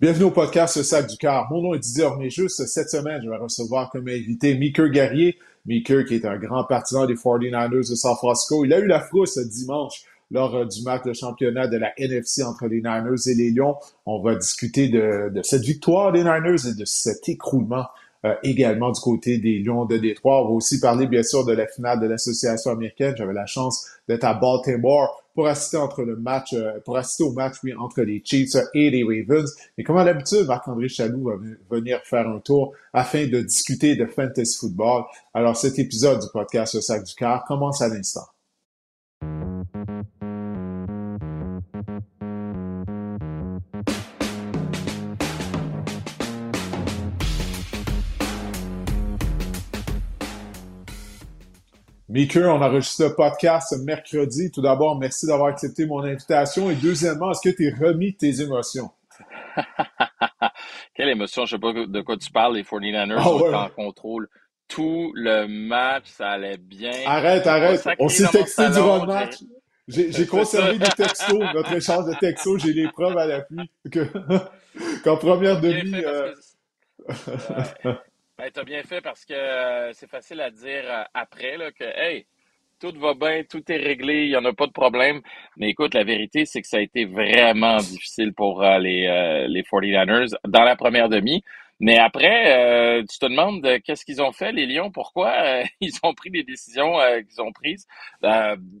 Bienvenue au podcast Le Sac du Car. Mon nom est Didier Orméjus. Cette semaine, je vais recevoir comme invité Meeker Guerrier. Meeker, qui est un grand partisan des 49ers de San Francisco. Il a eu la frousse dimanche lors euh, du match de championnat de la NFC entre les Niners et les Lions. On va discuter de, cette victoire des Niners et de cet écroulement euh, également du côté des Lions de Détroit. On va aussi parler bien sûr de la finale de l'association américaine. J'avais la chance d'être à Baltimore pour assister entre le match, euh, pour assister au match oui, entre les Chiefs et les Ravens. Et comme à l'habitude, Marc-André Chaloux va venir faire un tour afin de discuter de fantasy football. Alors cet épisode du podcast Le Sac du Car commence à l'instant. Mickey, on enregistre le podcast mercredi. Tout d'abord, merci d'avoir accepté mon invitation. Et deuxièmement, est-ce que tu es remis tes émotions? Quelle émotion? Je ne sais pas de quoi tu parles. Les 49ers ah sont en contrôle. Tout le match, ça allait bien. Arrête, arrête. On s'est texté durant le match. J'ai conservé des textos, notre échange de textos. J'ai les preuves à l'appui qu'en première demi... Ben, tu as bien fait parce que euh, c'est facile à dire euh, après là, que, hey, tout va bien, tout est réglé, il n'y en a pas de problème. Mais écoute, la vérité, c'est que ça a été vraiment difficile pour euh, les, les 49ers dans la première demi. Mais après, tu te demandes qu'est-ce qu'ils ont fait, les Lions, pourquoi ils ont pris les décisions qu'ils ont prises?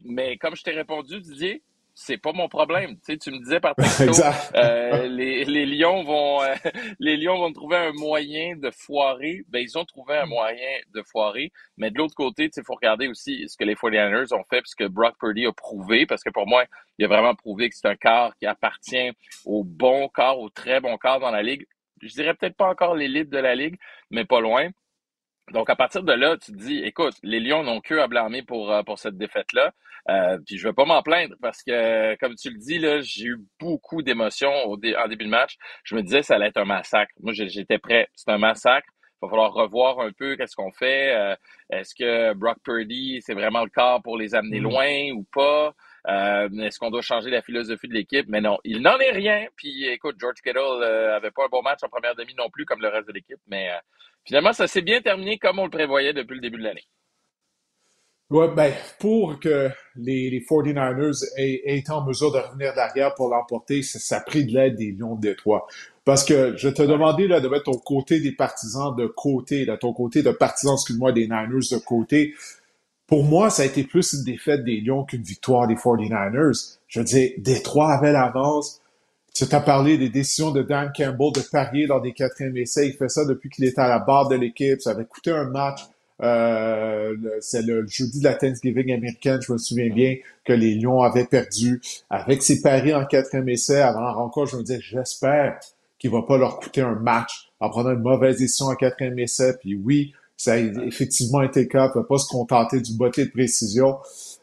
mais comme je t'ai répondu, Didier, c'est pas mon problème. Tu, sais, tu me disais par texto, euh, les, les Lions vont euh, les Lions vont trouver un moyen de foirer. Ben, ils ont trouvé un moyen de foirer. Mais de l'autre côté, il faut regarder aussi ce que les 49ers ont fait, puisque Brock Purdy a prouvé, parce que pour moi, il a vraiment prouvé que c'est un quart qui appartient au bon quart, au très bon quart dans la ligue. Je dirais peut-être pas encore l'élite de la ligue, mais pas loin. Donc, à partir de là, tu te dis, écoute, les Lions n'ont que à blâmer pour, euh, pour cette défaite-là. Euh, puis je vais pas m'en plaindre parce que, comme tu le dis, là, j'ai eu beaucoup d'émotions au en début de match. Je me disais ça allait être un massacre. Moi, j'étais prêt. C'est un massacre. Il va falloir revoir un peu qu'est-ce qu'on fait. Euh, est-ce que Brock Purdy, c'est vraiment le cas pour les amener mm. loin ou pas? Euh, est-ce qu'on doit changer la philosophie de l'équipe? Mais non, il n'en est rien. Puis écoute, George Kittle euh, avait pas un bon match en première demi non plus comme le reste de l'équipe. Mais finalement, ça s'est bien terminé comme on le prévoyait depuis le début de l'année. Ouais, ben, pour que les, les 49ers aient, été en mesure de revenir derrière pour l'emporter, ça, ça, a pris de l'aide des Lions de Détroit. Parce que je te demandais là, de mettre ton côté des partisans de côté, là, ton côté de partisans, excuse-moi, des Niners de côté. Pour moi, ça a été plus une défaite des Lions qu'une victoire des 49ers. Je veux dire, Détroit avait l'avance. Tu t'as parlé des décisions de Dan Campbell de parier lors des quatrièmes essais. Il fait ça depuis qu'il était à la barre de l'équipe. Ça avait coûté un match. Euh, c'est le jeudi de la Thanksgiving américaine, je me souviens bien que les Lions avaient perdu avec ses paris en quatrième essai avant la rencontre. Je me disais, j'espère qu'il va pas leur coûter un match en prenant une mauvaise décision en quatrième essai. Puis oui, ça a effectivement été le cas. ne pas se contenter du botté de précision.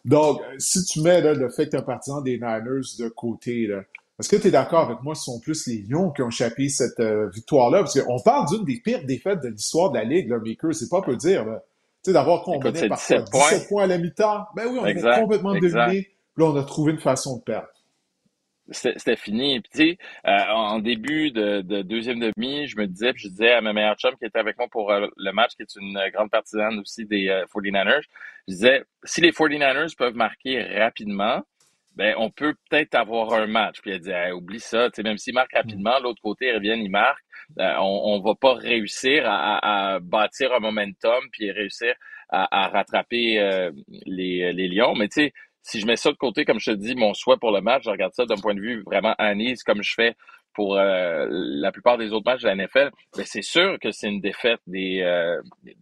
Donc, si tu mets le fait que tu un partisan des Niners de côté, est-ce que tu es d'accord avec moi ce sont plus les Lions qui ont échappé cette euh, victoire-là? Parce qu'on parle d'une des pires défaites de l'histoire de la Ligue, là, Maker, c'est pas peu dire. Tu sais, d'avoir qu'on menait parfois 17 points. à la mi-temps. Ben oui, on est complètement dominé. Là, on a trouvé une façon de perdre c'était fini. Puis, tu sais, euh, en début de, deuxième demi, je me disais, puis je disais à ma meilleure chum qui était avec moi pour euh, le match, qui est une grande partisane aussi des 49ers, je disais, si les 49ers peuvent marquer rapidement, ben on peut peut-être avoir un match. Puis elle dit, oublie ça, tu sais, même s'ils marquent mm. rapidement, l'autre côté, ils reviennent, ils marquent. Euh, on, on va pas réussir à, bâtir un momentum puis réussir à, rattraper euh, les, les Lions. Mais tu sais, si je mets ça de côté, comme je te dis, mon souhait pour le match, je regarde ça d'un point de vue vraiment analyse, comme je fais pour euh, la plupart des autres matchs de la NFL, ben c'est sûr que c'est une défaite des,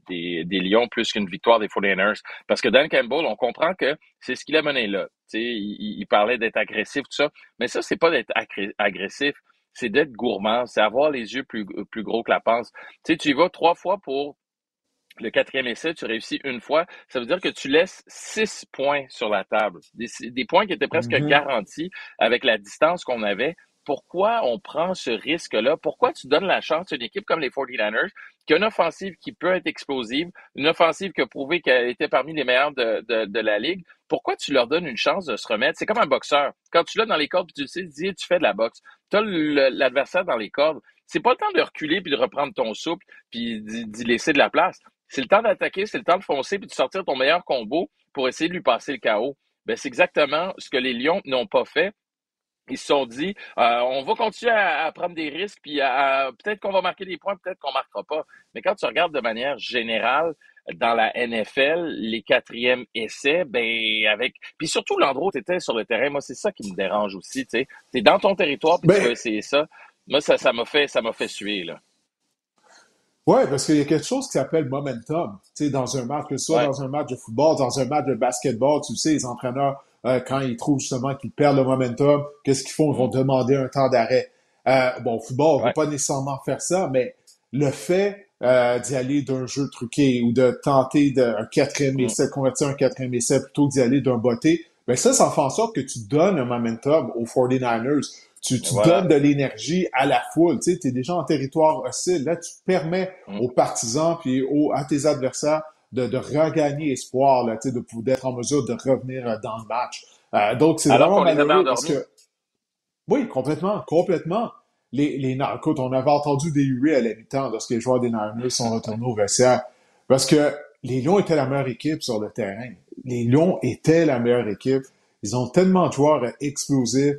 des, des, Lions plus qu'une victoire des 49ers. Parce que Dan Campbell, on comprend que c'est ce qu'il a mené là. Il, il, parlait d'être agressif, tout ça. Mais ça, c'est pas d'être agressif, c'est d'être gourmand, c'est avoir les yeux plus, plus gros que la panse. sais, tu y vas trois fois pour le quatrième essai, tu réussis une fois. Ça veut dire que tu laisses six points sur la table. Des, points qui étaient presque mm-hmm. garantis avec la distance qu'on avait. Pourquoi on prend ce risque-là? Pourquoi tu donnes la chance à une équipe comme les 49ers, qui a une offensive qui peut être explosive, une offensive qui a prouvé qu'elle était parmi les meilleures de, de, la ligue? Pourquoi tu leur donnes une chance de se remettre? C'est comme un boxeur. Quand tu l'as dans les cordes, tu sais, dis, tu fais de la boxe. Tu as l'adversaire dans les cordes. C'est pas le temps de reculer puis de reprendre ton souple puis d'y laisser de la place. C'est le temps d'attaquer, c'est le temps de foncer puis de sortir ton meilleur combo pour essayer de lui passer le chaos. Ben, c'est exactement ce que les Lions n'ont pas fait. Ils se sont dit, euh, on va continuer à, prendre des risques, puis peut-être qu'on va marquer des points, peut-être qu'on marquera pas. Mais quand tu regardes de manière générale dans la NFL, les quatrièmes essais, ben avec, puis surtout l'endroit où tu étais sur le terrain, moi c'est ça qui me dérange aussi. Tu es dans ton territoire, puis tu ben veux essayer ça. Moi ça, ça m'a fait, ça m'a fait suer là. Oui, parce qu'il y a quelque chose qui s'appelle momentum. Tu sais, dans un match, que ce soit dans un match de football, dans un match de basketball, tu sais, les entraîneurs, euh, quand ils trouvent justement qu'ils perdent le momentum, qu'est-ce qu'ils font? Ils vont mm. demander un temps d'arrêt. Euh, bon, au football, on ne va pas nécessairement faire ça, mais le fait euh, d'y aller d'un jeu truqué ou de tenter de, un quatrième mm. essai, convertir un quatrième essai plutôt que d'y aller d'un botté, ben ça, ça fait en sorte que tu donnes un momentum aux 49ers. Tu, donnes de l'énergie à la foule. Tu sais, es déjà en territoire hostile. Là, tu permets mm. aux partisans puis aux, à tes adversaires de, de regagner espoir, là, de d'être en mesure de revenir euh, dans le match. Euh, donc, c'est vraiment malheureux parce que... Oui, complètement, complètement. Les, les, écoute, on avait entendu des huées à la mi-temps lorsque les joueurs des Niners sont retournés au vestiaire. Parce que les Lions étaient la meilleure équipe sur le terrain. Les Lions étaient la meilleure équipe. Ils ont tellement de joueurs explosifs.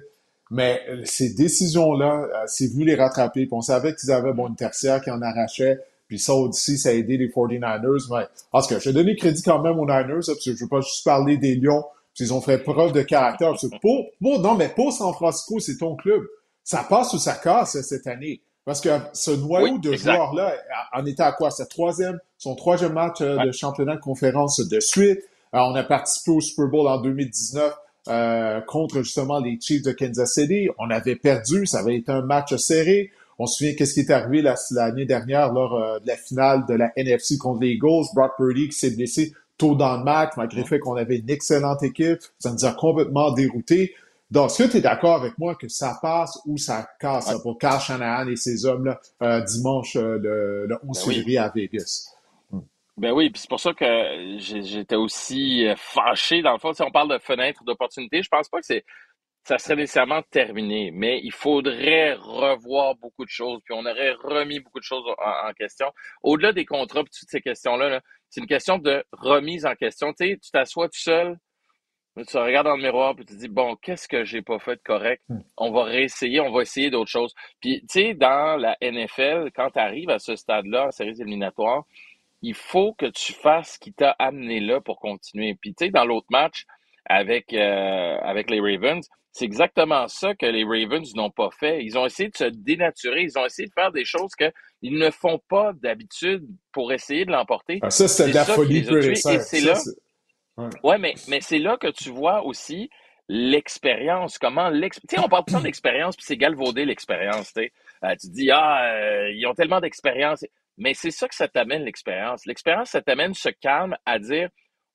Mais euh, ces décisions-là, euh, c'est venu les rattraper. Puis on savait qu'ils avaient bon, une tertiaire qui en arrachait. Puis ça aussi, ça a aidé les 49ers. Mais, parce que je vais donner crédit quand même aux Niners, parce que je veux pas juste parler des Lions. Puis ils ont fait preuve de caractère. Pour, pour, non, mais pour San Francisco, c'est ton club. Ça passe ou ça casse cette année. Parce que ce noyau de joueurs-là en était à quoi? C'est troisième, son troisième match euh, de championnat de conférence de suite. Alors, on a participé au Super Bowl en 2019. Euh, contre justement les Chiefs de Kansas City. On avait perdu, ça avait été un match serré. On se souvient qu'est-ce qui est arrivé l'année dernière lors euh, de la finale de la NFC contre les Eagles. Brock Purdy qui s'est blessé tôt dans le match, malgré le fait qu'on avait une excellente équipe. Ça nous a complètement dérouté. Donc, est-ce que tu es d'accord avec moi que ça passe ou ça casse pour Carl Shanahan et ces hommes-là euh, dimanche le, 11 ben février à Vegas? Ben oui, puis c'est pour ça que j'étais aussi euh, fâché. Dans le fond, si on parle de fenêtre d'opportunité, je pense pas que c'est ça serait nécessairement terminé, mais il faudrait revoir beaucoup de choses, puis on aurait remis beaucoup de choses en, question. Au-delà des contrats, puis toutes ces questions-là, c'est une question de remise en question. Tu sais, tu t'assois tout seul, tu regardes dans le miroir, puis tu te dis, bon, qu'est-ce que j'ai pas fait de correct? Hmm. On va réessayer, on va essayer d'autres choses. Puis, tu sais, dans la NFL, quand tu arrives à ce stade-là, en séries éliminatoires, il faut que tu fasses ce qui t'a amené là pour continuer. Puis, tu sais, dans l'autre match avec, euh, avec les Ravens, c'est exactement ça que les Ravens n'ont pas fait. Ils ont essayé de se dénaturer, ils ont essayé de faire des choses qu'ils ne font pas d'habitude pour essayer de l'emporter. Ah, ça, c'est de la folie c'est là. Ouais. mais, mais c'est là que tu vois aussi l'expérience, comment l'expérience. on parle tout le temps d'expérience, puis c'est galvaudé l'expérience, tu euh, tu dis, ah, euh, ils ont tellement d'expérience. Mais c'est ça que ça t'amène, l'expérience. L'expérience, ça t'amène ce calme à dire,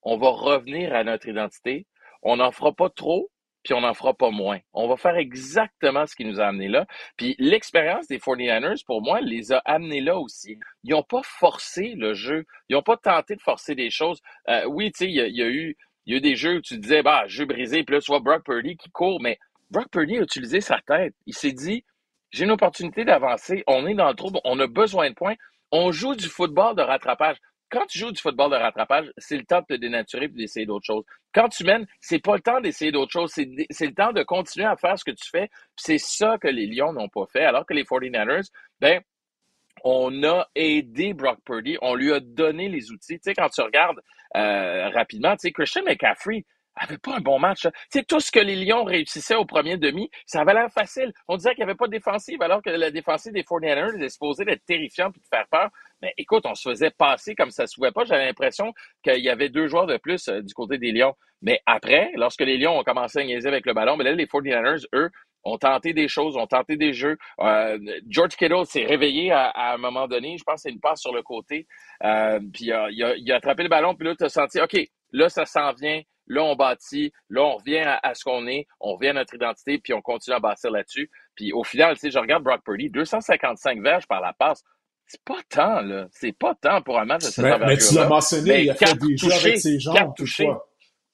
on va revenir à notre identité, on n'en fera pas trop, puis on n'en fera pas moins. On va faire exactement ce qui nous a amené là. Puis l'expérience des 49ers, pour moi, les a amenés là aussi. Ils n'ont pas forcé le jeu. Ils n'ont pas tenté de forcer des choses. Euh, oui, tu sais, il y, a eu des jeux où tu disais, bah, jeu brisé, puis là, tu vois Brock Purdy qui court, mais Brock Purdy a utilisé sa tête. Il s'est dit, j'ai une opportunité d'avancer, on est dans le trouble, on a besoin de points, on joue du football de rattrapage. Quand tu joues du football de rattrapage, c'est le temps de te dénaturer et d'essayer d'autres choses. Quand tu mènes, c'est pas le temps d'essayer d'autres choses, c'est le temps de continuer à faire ce que tu fais. C'est ça que les Lions n'ont pas fait, alors que les 49ers, ben, on a aidé Brock Purdy, on lui a donné les outils. Tu sais, quand tu regardes euh, rapidement, tu sais, Christian McCaffrey, avait pas un bon match. Tu sais, tout ce que les Lions réussissaient au premier demi, ça avait l'air facile. On disait qu'il n'y avait pas de défensive, alors que la défensive des 49ers est supposée être terrifiante et de faire peur. Mais écoute, on se faisait passer comme ça se pouvait pas. J'avais l'impression qu'il y avait deux joueurs de plus euh, du côté des Lions. Mais après, lorsque les Lions ont commencé à niaiser avec le ballon, mais là, les 49ers, eux, ont tenté des choses, ont tenté des jeux. Euh, George Kittle s'est réveillé à, un moment donné. Je pense c'est une passe sur le côté. Euh, puis il a, il a, attrapé le ballon, puis là, tu as senti, OK, là, ça s'en vient Là, on bâtit. Là, on revient à, ce qu'on est. On revient à notre identité, puis on continue à bâtir là-dessus. Puis au final, tu sais, je regarde Brock Purdy, 255 verges par la passe. C'est pas tant, là. C'est pas tant pour un match de cette mais, mais tu l'as mentionné, il a fait des jeux avec ses jambes, toutefois.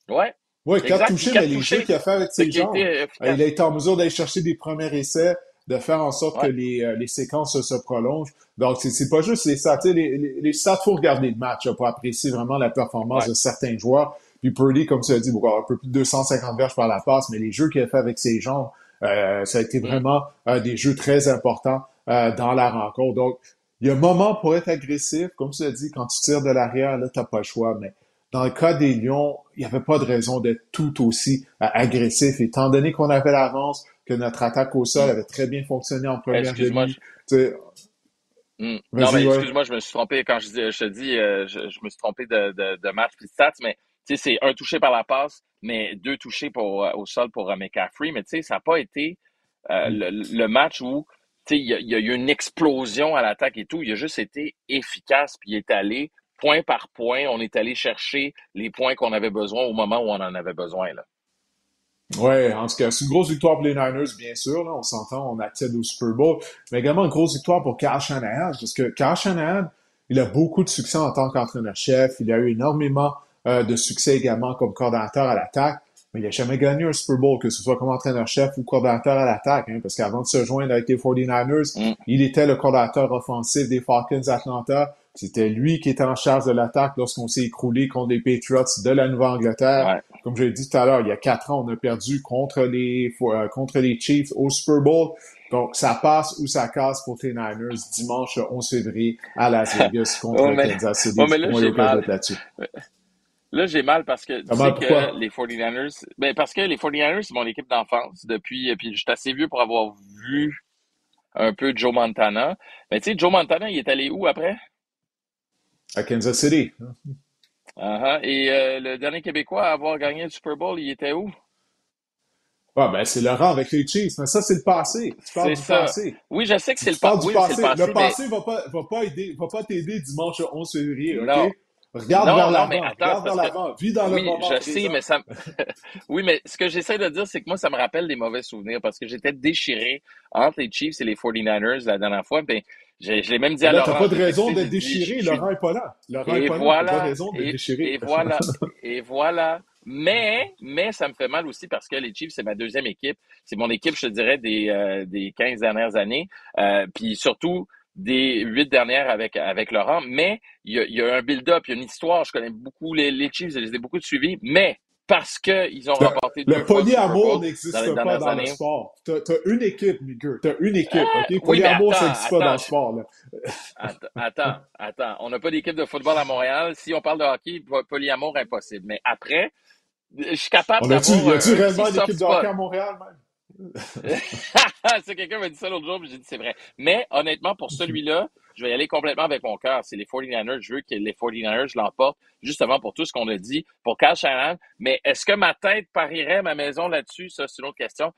Ouais. Oui, quatre touchés, mais les jeux qu'il a fait avec ses jambes. il a été en mesure d'aller chercher des premiers essais, de faire en sorte que les, euh, les séquences se prolongent. Donc, c'est pas juste les stats. Les, les, les stats, faut regarder le match pour apprécier vraiment la performance de certains joueurs. Puis Purdy, comme tu as dit, un peu plus de 250 verges par la passe, mais les jeux qu'il a fait avec ses jambes, euh, ça a été mm. vraiment euh, des jeux très importants dans la rencontre. Donc, il y a un moment pour être agressif. Comme tu as dit, quand tu tires de l'arrière, là, t'as pas le choix. Mais dans le cas des Lions, il n'y avait pas de raison d'être tout aussi agressif. Étant donné qu'on avait l'avance, que notre attaque au sol avait très bien fonctionné en première Excuse-moi. Hmm. Non, mais excuse-moi, je me suis trompé quand je, je te dis, euh, je, me suis trompé de, de, de match puis de stats, mais c'est un touché par la passe, mais deux touchés pour, euh, au sol pour euh, McCaffrey. Mais tu sais, ça n'a pas été hmm. le, match où il y, a eu une explosion à l'attaque et tout. Il a juste été efficace puis il est allé point par point. On est allé chercher les points qu'on avait besoin au moment où on en avait besoin. Là. Ouais, en tout cas, c'est une grosse victoire pour les Niners, bien sûr. On s'entend, on accède au Super Bowl. Mais également une grosse victoire pour Kyle Shanahan, parce que Kyle Shanahan, il a beaucoup de succès en tant qu'entraîneur-chef. Il a eu énormément euh, de succès également comme coordinateur à l'attaque. Mais il n'a jamais gagné un Super Bowl, que ce soit comme entraîneur-chef ou coordinateur à l'attaque. Hein, parce qu'avant de se joindre avec les 49ers, mm. il était le coordinateur offensif des Falcons Atlanta. C'était lui qui était en charge de l'attaque lorsqu'on s'est écroulé contre les Patriots de la Nouvelle-Angleterre. Comme je l'ai dit tout à l'heure, il y a quatre ans, on a perdu contre les, euh, contre les Chiefs au Super Bowl. Donc, ça passe ou ça casse pour tes Niners dimanche 11 février à Las Vegas contre oh, Kansas City. mais là. Là, j'ai mal parce que tu sais que les 49ers, ben parce que les 49ers, c'est mon équipe d'enfance depuis, puis je suis assez vieux pour avoir vu un peu Joe Montana. Mais tu sais, Joe Montana, il est allé où après? À Kansas City. Uh Et euh, le dernier Québécois à avoir gagné le Super Bowl, il était où? Ah, ben, c'est Laurent avec les Chiefs, mais ça, c'est le passé. Tu parles du ça. passé. Oui, je sais que c'est le, pa oui, le, passé. Le passé ne va pas, va pas aider, va pas t'aider dimanche 11 février, OK? Regarde vers l'avant. Regarde vers l'avant. Vis dans oui, le moment. Je sais, mais ça. oui, mais ce que j'essaie de dire, c'est que moi, ça me rappelle des mauvais souvenirs parce que j'étais déchiré entre les Chiefs et les 49ers la dernière fois. Ben, je, l'ai même dit à Laurent. T'as pas de raison d'être déchiré. Laurent n'est pas là. Laurent n'est pas voilà, là. Pas de raison d'être déchiré. Et voilà. et voilà. Mais, mais ça me fait mal aussi parce que les Chiefs, c'est ma deuxième équipe. C'est mon équipe, je te dirais, des, euh, des 15 dernières années. Euh, puis surtout, des huit dernières avec, avec Laurent. Mais il y a, il y a un build-up, il y a une histoire. Je connais beaucoup les, les Chiefs, je les ai beaucoup suivis. Mais parce qu'ils ont remporté le, le polyamour n'existe pas dans le sport. Tu as, une équipe, Miguel. Tu as une équipe. Ah, OK? Polyamour, ça n'existe pas dans le sport. Là. attends, attends. On n'a pas d'équipe de football à Montréal. Si on parle de hockey, polyamour, impossible. Mais après, je suis capable d'avoir... Y a-tu réellement une équipe de hockey à Montréal, même? c'est quelqu'un m'a dit ça l'autre jour, mais j'ai dit c'est vrai. Mais honnêtement, pour celui-là, je vais y aller complètement avec mon cœur. C'est les 49ers. Je veux que les 49ers l'emportent, justement pour tout ce qu'on a dit, pour Kyle Shanahan. Mais est-ce que ma tête parierait ma maison là-dessus? Ça, c'est une autre question.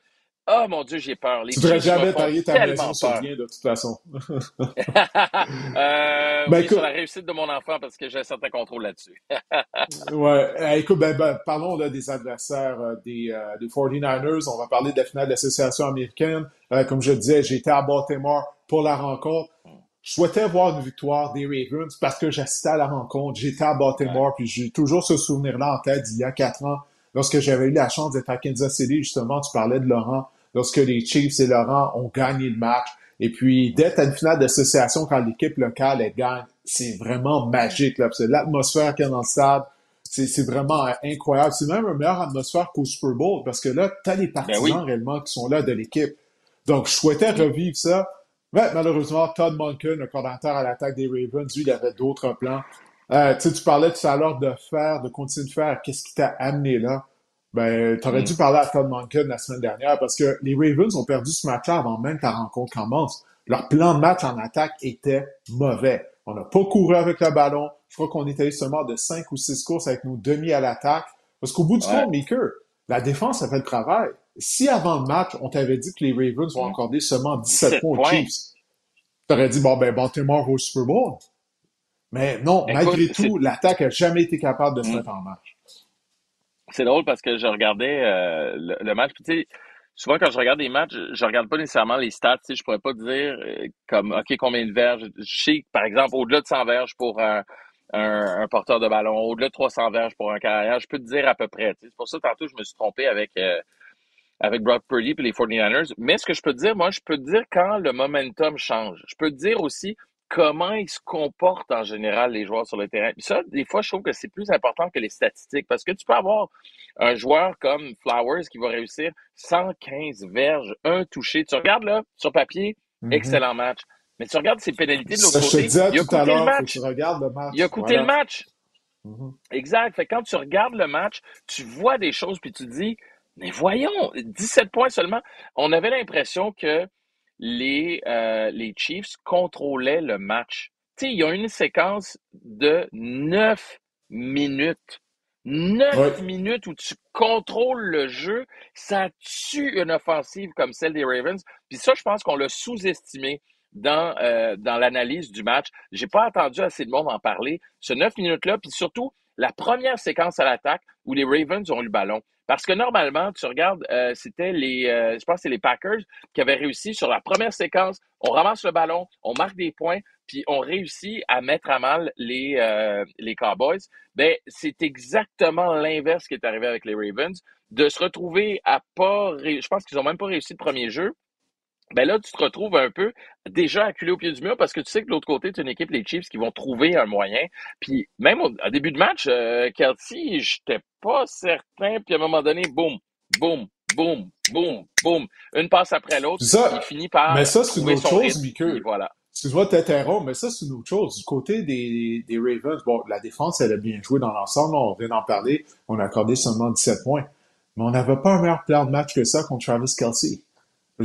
Oh mon Dieu, j'ai peur. Les tu devrais jamais parier ta maison sur rien, de toute façon. euh, ben, oui, sur la réussite de mon enfant, parce que j'ai un certain contrôle là-dessus. ouais, eh, écoute, ben, ben, parlons là, des adversaires euh, des, euh, des 49ers. On va parler de la finale de l'association américaine. Euh, comme je disais, j'étais à Baltimore pour la rencontre. Je souhaitais voir une victoire des Ravens parce que j'assistais à la rencontre. J'étais à Baltimore, puis j'ai toujours ce souvenir-là en tête d'il y a quatre ans lorsque j'avais eu la chance d'être à Kansas City, justement, tu parlais de Laurent, lorsque les Chiefs et Laurent ont gagné le match. Et puis, d'être à une finale d'association quand l'équipe locale elle gagne, c'est vraiment magique. Là, l'atmosphère qu'il y a dans le stade, c'est vraiment incroyable. C'est même une meilleure atmosphère qu'au Super Bowl parce que là, tu as les ben partisans réellement qui sont là de l'équipe. Donc, je souhaitais revivre ça. Mais malheureusement, Todd Monken, le coordinateur à l'attaque des Ravens, lui, il avait d'autres plans. Euh, tu parlais tout à l'heure de faire, de continuer de faire. Qu'est-ce qui t'a amené là? Ben, t'aurais mm. dû parler à Todd Monken la semaine dernière parce que les Ravens ont perdu ce match avant même que ta rencontre commence. Leur plan de match en attaque était mauvais. On n'a pas couru avec le ballon. Je crois qu'on était seulement de 5 ou 6 courses avec nos demi à l'attaque. Parce qu'au bout du compte, Maker, la défense a fait le travail. Si avant le match, on t'avait dit que les Ravens vont accorder seulement 17 points aux Chiefs, t'aurais dit, bon, ben, Baltimore au Super Bowl. Mais non, malgré tout, l'attaque n'a jamais été capable de se mettre en marche. C'est drôle parce que je regardais euh, le, match. Tu sais, souvent quand je regarde des matchs, je regarde pas nécessairement les stats. Tu sais, je pourrais pas dire euh, comme OK combien de verges. Je sais par exemple au-delà de 100 verges pour un, un, porteur de ballon, au-delà de 300 verges pour un carrière, je peux te dire à peu près. C'est pour ça tantôt je me suis trompé avec euh, avec Brock Purdy et les 49ers. Mais ce que je peux te dire, moi, je peux te dire quand le momentum change. Je peux te dire aussi comment ils se comportent en général, les joueurs sur le terrain. ça, des fois, je trouve que c'est plus important que les statistiques parce que tu peux avoir un joueur comme Flowers qui va réussir 115 verges, un touché. Tu regardes là, sur papier, mm-hmm. excellent match. Mais tu regardes ses pénalités de l'autre côté. il a coûté le match. le match. Il a coûté le match. Mm-hmm. Exact. Fait quand tu regardes le match, tu vois des choses puis tu dis, mais voyons, 17 points seulement. On avait l'impression que les, euh, les Chiefs contrôlaient le match. Tu sais, il y a une séquence de 9 minutes. 9 minutes où tu contrôles le jeu, ça tue une offensive comme celle des Ravens. Puis ça, je pense qu'on l'a sous-estimé dans, euh, dans l'analyse du match. J'ai pas attendu assez de monde en parler. Ce 9 minutes-là, puis surtout la première séquence à l'attaque où les Ravens ont eu le ballon. Parce que normalement, tu regardes, euh, c'était les, euh, je pense c'est les Packers qui avaient réussi sur la première séquence. On ramasse le ballon, on marque des points, puis on réussit à mettre à mal les, euh, Cowboys. Ben, c'est exactement l'inverse qui est arrivé avec les Ravens, de se retrouver à pas, je pense qu'ils ont même pas réussi le premier jeu, ben là, tu te retrouves un peu déjà acculé au pied du mur parce que tu sais que de l'autre côté, tu as une équipe, les Chiefs, qui vont trouver un moyen. Puis même au, début de match, euh, Kelsey, j'étais pas certain. Puis à un moment donné, boum, boum, boum, boum, boum. Une passe après l'autre. Il finit par. Mais ça, c'est une autre chose, Mickey. Voilà. Excuse-moi de t'interrompre, mais ça, c'est une autre chose. Du côté des, des Ravens, bon, la défense, elle a bien joué dans l'ensemble. On vient d'en parler. On a accordé seulement 17 points. Mais on n'avait pas un meilleur plan de match que ça contre Travis Kelsey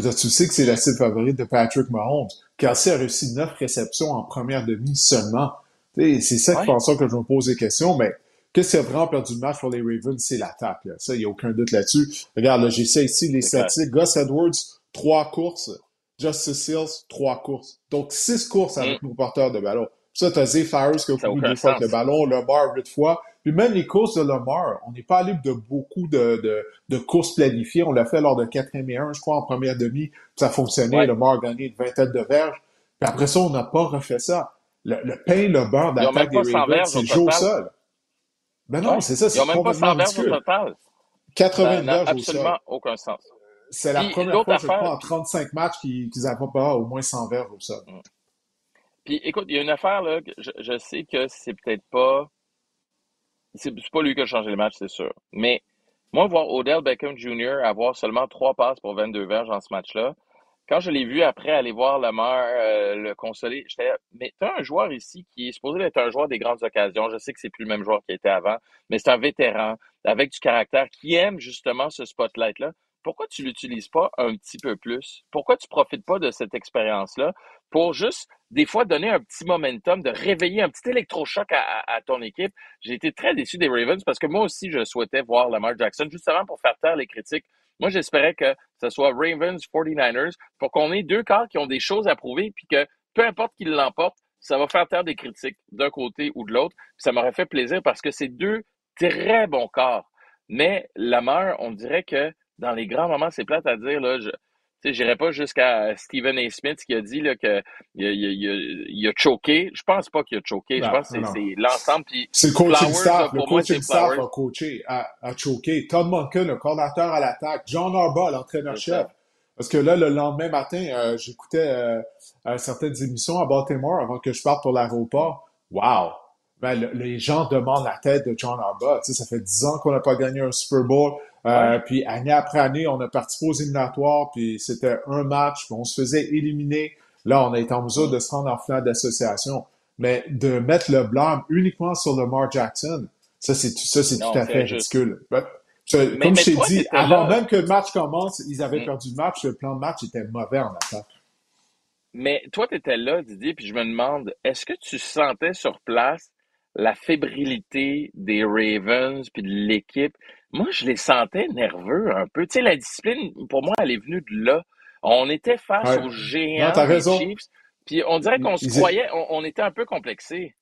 tu sais que c'est la cible favorite de Patrick Mahomes. Kelsey a réussi neuf réceptions en première demi seulement. C'est ça qui fait que je me pose des questions, mais qu'est-ce qui a vraiment perdu le match pour les Ravens? C'est l'attaque. Ça, il n'y a aucun doute là-dessus. Regarde, là, j'ai ça ici, les statistiques. Gus Edwards, trois courses. Justice Seals, trois courses. Donc, six courses avec mm. nos porteurs de ballon. Ça, t'as Zay Flowers qui a couru deux fois avec le ballon, Lamar huit fois. Puis même les courses de Lamar, on n'est pas libre de beaucoup de, de, de, courses planifiées. On l'a fait lors de 4 et 1, je crois, en première demi. Ça a fonctionné. Ouais. Lamar a gagné une vingtaine de verges. Puis après ça, on n'a pas refait ça. Le, le pain, le beurre d'attaque des Ravens, c'est Joe seul. Ben non, c'est ça, c'est complètement pas ridicule. Au total. 80 verges au sol. absolument aucun sens. C'est la première fois, je crois, en 35 matchs qu'ils n'avaient pas au moins 100 verges au sol. Mm. Puis écoute, il y a une affaire là, je, je sais que c'est peut-être pas. C'est pas lui qui a changé le match, c'est sûr. Mais moi, voir Odell Beckham Jr. avoir seulement trois passes pour 22 verges dans ce match-là, quand je l'ai vu après aller voir Lamar euh, le consoler, j'étais mais tu as un joueur ici qui est supposé être un joueur des grandes occasions. Je sais que c'est plus le même joueur qui était avant, mais c'est un vétéran avec du caractère qui aime justement ce spotlight-là pourquoi tu l'utilises pas un petit peu plus? Pourquoi tu profites pas de cette expérience-là pour juste, des fois, donner un petit momentum, de réveiller un petit électrochoc à, ton équipe? J'ai été très déçu des Ravens parce que moi aussi, je souhaitais voir Lamar Jackson, justement pour faire taire les critiques. Moi, j'espérais que ce soit Ravens, 49ers, pour qu'on ait deux corps qui ont des choses à prouver, puis que peu importe qui l'emporte, ça va faire taire des critiques d'un côté ou de l'autre. Ça m'aurait fait plaisir parce que c'est deux très bons corps. Mais Lamar, on dirait que dans les grands moments, c'est plate à dire, là, je n'irai pas jusqu'à Stephen A. Smith qui a dit là, que il a, il, il a choqué. Je pense pas qu'il a choqué. je pense que c'est l'ensemble. C'est le coaching staff. le coaching staff a coaché, a, a choqué. Todd Monken, le coordinateur à l'attaque. John Harbaugh, l'entraîneur-chef. Parce que là, le lendemain matin, euh, j'écoutais euh, certaines émissions à Baltimore avant que je parte pour l'aéroport. Wow! Ben, les gens demandent la tête de John Harbaugh. Tu sais, ça fait dix ans qu'on n'a pas gagné un Super Bowl. Euh, puis année après année, on a participé aux éliminatoires, puis c'était un match, puis on se faisait éliminer. Là, on a été en mesure de se rendre en finale d'association. Mais de mettre le blâme uniquement sur Lamar Jackson, ça, c'est tout, ça, c'est tout à fait ridicule. comme je t'ai dit, avant même que le match commence, ils avaient mm. perdu le match, le plan de match était mauvais en attaque. Mais toi, tu étais là, Didier, puis je me demande, est-ce que tu sentais sur place la fébrilité des Ravens puis de l'équipe? Moi, je les sentais nerveux un peu. Tu sais, la discipline, pour moi, elle est venue de là. On était face aux géants des Chiefs, puis on dirait qu'on se croyait, on, était un peu complexé.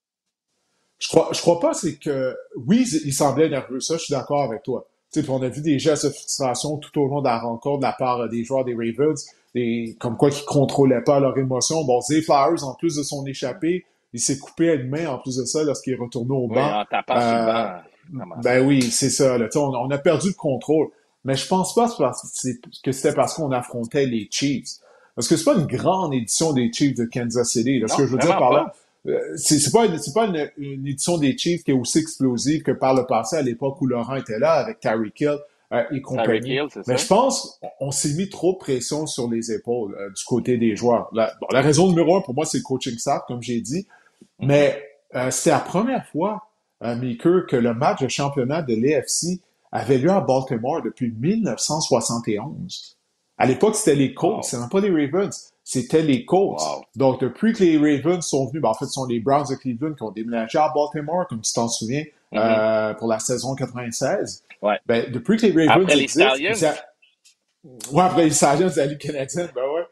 Je crois, je crois pas, c'est que, oui, ils semblaient nerveux, ça, je suis d'accord avec toi. on a vu des gestes de frustration tout au long de la rencontre de la part des joueurs des Ravens, et comme quoi qu'ils contrôlaient pas leurs émotions. Bon, Zay Flowers, en plus de son échappé, il s'est coupé à une main en plus de ça lorsqu'il est retourné au banc. en tapant sur le banc. Ben oui, c'est ça. Là. On, on, a perdu le contrôle. Mais je pense pas que c'était parce qu'on affrontait les Chiefs. Parce que c'est pas une grande édition des Chiefs de Kansas City. Là. ce que je veux dire par là, euh, c'est pas, c'est pas une, édition des Chiefs qui est aussi explosive que par le passé à l'époque où Laurent était là avec Tyreek Hill euh, et compagnie. Mais je pense on s'est mis trop de pression sur les épaules euh, du côté des joueurs. La, bon, la raison numéro un pour moi, c'est le coaching staff, comme j'ai dit. Mm-hmm. Mais c'est la première fois, Maker, que le match de championnat de l'AFC avait lieu à Baltimore depuis 1971. À l'époque, c'était les Colts, c'était pas les Ravens, c'était les Colts. Donc, depuis que les Ravens sont venus, ben, en fait, ce sont les Browns de Cleveland qui ont déménagé à Baltimore, comme tu t'en souviens, mm-hmm. euh, pour la saison 96. Ouais. Ben, depuis que les Ravens après les Stallions. Ouais, après les Stallions, la Ligue canadienne, ben ouais.